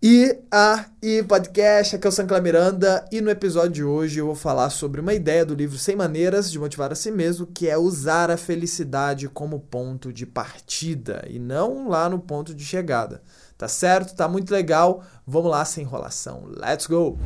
E aí, podcast, aqui é o Sancla Miranda e no episódio de hoje eu vou falar sobre uma ideia do livro 100 Maneiras de Motivar a Si Mesmo, que é usar a felicidade como ponto de partida e não lá no ponto de chegada. Tá certo? Tá muito legal. Vamos lá sem enrolação. Let's go!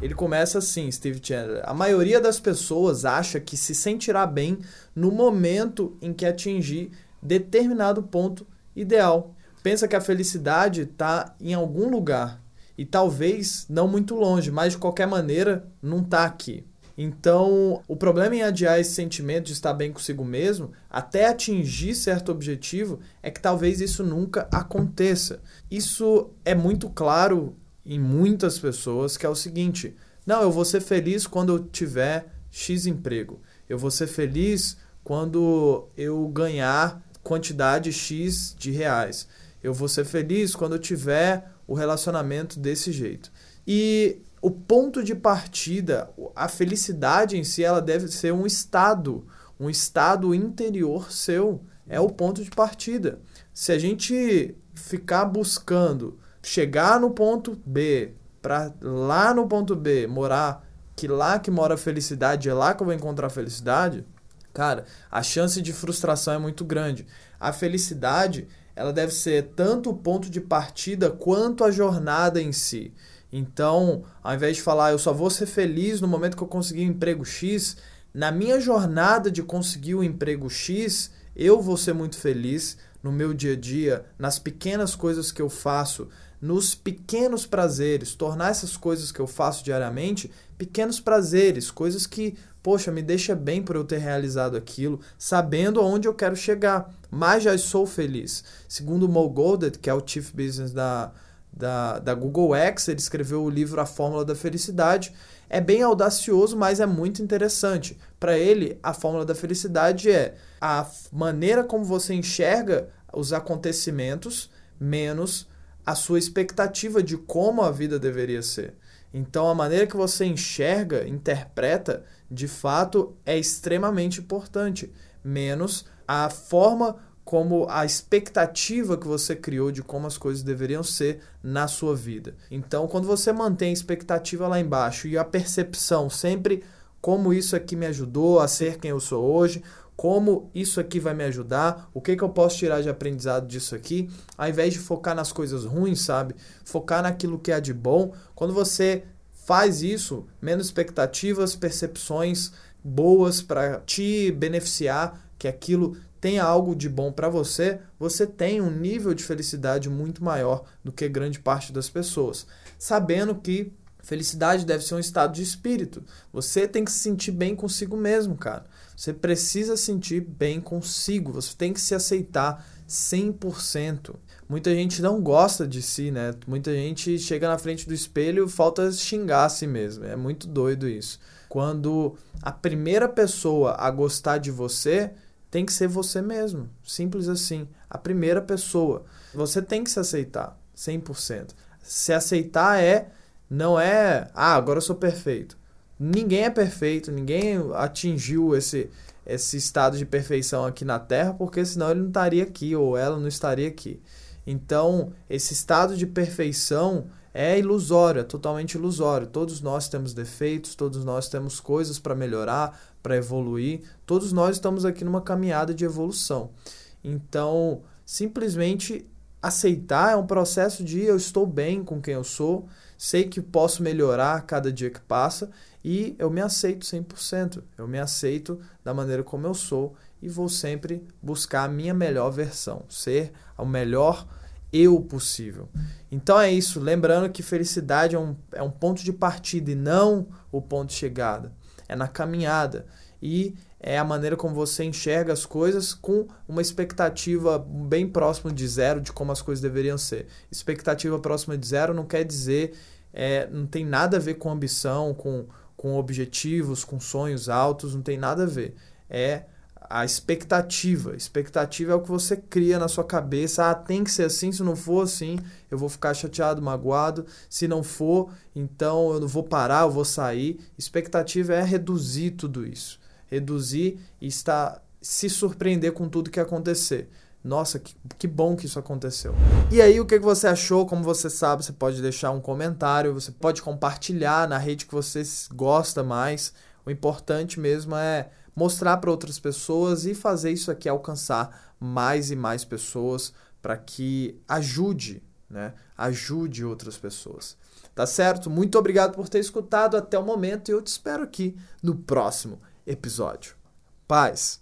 Ele começa assim, Steve Chandler. A maioria das pessoas acha que se sentirá bem no momento em que atingir determinado ponto ideal pensa que a felicidade está em algum lugar e talvez não muito longe, mas de qualquer maneira não está aqui. Então, o problema em adiar esse sentimento de estar bem consigo mesmo até atingir certo objetivo é que talvez isso nunca aconteça. Isso é muito claro em muitas pessoas que é o seguinte: não, eu vou ser feliz quando eu tiver X emprego. Eu vou ser feliz quando eu ganhar quantidade X de reais. Eu vou ser feliz quando eu tiver o relacionamento desse jeito. E o ponto de partida, a felicidade em si, ela deve ser um estado, um estado interior seu. É o ponto de partida. Se a gente ficar buscando chegar no ponto B, para lá no ponto B morar, que lá que mora a felicidade, é lá que eu vou encontrar a felicidade, cara, a chance de frustração é muito grande. A felicidade, ela deve ser tanto o ponto de partida quanto a jornada em si. Então, ao invés de falar eu só vou ser feliz no momento que eu conseguir um emprego X, na minha jornada de conseguir o um emprego X, eu vou ser muito feliz no meu dia a dia, nas pequenas coisas que eu faço, nos pequenos prazeres, tornar essas coisas que eu faço diariamente pequenos prazeres, coisas que poxa, me deixa bem por eu ter realizado aquilo, sabendo aonde eu quero chegar, mas já sou feliz. Segundo Mo Goldet, que é o Chief Business da, da, da Google X, ele escreveu o livro A Fórmula da Felicidade. É bem audacioso, mas é muito interessante. Para ele, a fórmula da felicidade é a maneira como você enxerga os acontecimentos menos a sua expectativa de como a vida deveria ser. Então, a maneira que você enxerga, interpreta, de fato é extremamente importante, menos a forma como a expectativa que você criou de como as coisas deveriam ser na sua vida. Então, quando você mantém a expectativa lá embaixo e a percepção sempre como isso aqui me ajudou a ser quem eu sou hoje, como isso aqui vai me ajudar, o que, que eu posso tirar de aprendizado disso aqui, ao invés de focar nas coisas ruins, sabe? Focar naquilo que é de bom. Quando você faz isso, menos expectativas, percepções boas para te beneficiar, que aquilo tenha algo de bom para você, você tem um nível de felicidade muito maior do que grande parte das pessoas. Sabendo que felicidade deve ser um estado de espírito. Você tem que se sentir bem consigo mesmo, cara. Você precisa sentir bem consigo, você tem que se aceitar 100%. Muita gente não gosta de si, né? Muita gente chega na frente do espelho e falta xingar a si mesmo. É muito doido isso. Quando a primeira pessoa a gostar de você tem que ser você mesmo. Simples assim. A primeira pessoa. Você tem que se aceitar 100%. Se aceitar é não é, ah, agora eu sou perfeito. Ninguém é perfeito, ninguém atingiu esse esse estado de perfeição aqui na Terra, porque senão ele não estaria aqui ou ela não estaria aqui. Então, esse estado de perfeição é ilusório, é totalmente ilusório. Todos nós temos defeitos, todos nós temos coisas para melhorar, para evoluir. Todos nós estamos aqui numa caminhada de evolução. Então, simplesmente aceitar é um processo de eu estou bem com quem eu sou, sei que posso melhorar cada dia que passa e eu me aceito 100%. Eu me aceito da maneira como eu sou e vou sempre buscar a minha melhor versão, ser o melhor eu possível. Então é isso, lembrando que felicidade é um, é um ponto de partida e não o ponto de chegada. É na caminhada. E é a maneira como você enxerga as coisas com uma expectativa bem próxima de zero de como as coisas deveriam ser. Expectativa próxima de zero não quer dizer, é, não tem nada a ver com ambição, com, com objetivos, com sonhos altos, não tem nada a ver. É a expectativa. Expectativa é o que você cria na sua cabeça. Ah, tem que ser assim. Se não for assim, eu vou ficar chateado, magoado. Se não for, então eu não vou parar, eu vou sair. Expectativa é reduzir tudo isso. Reduzir e estar se surpreender com tudo que acontecer. Nossa, que, que bom que isso aconteceu. E aí, o que você achou? Como você sabe, você pode deixar um comentário, você pode compartilhar na rede que você gosta mais. O importante mesmo é mostrar para outras pessoas e fazer isso aqui alcançar mais e mais pessoas para que ajude, né? Ajude outras pessoas. Tá certo? Muito obrigado por ter escutado até o momento e eu te espero aqui no próximo episódio. Paz.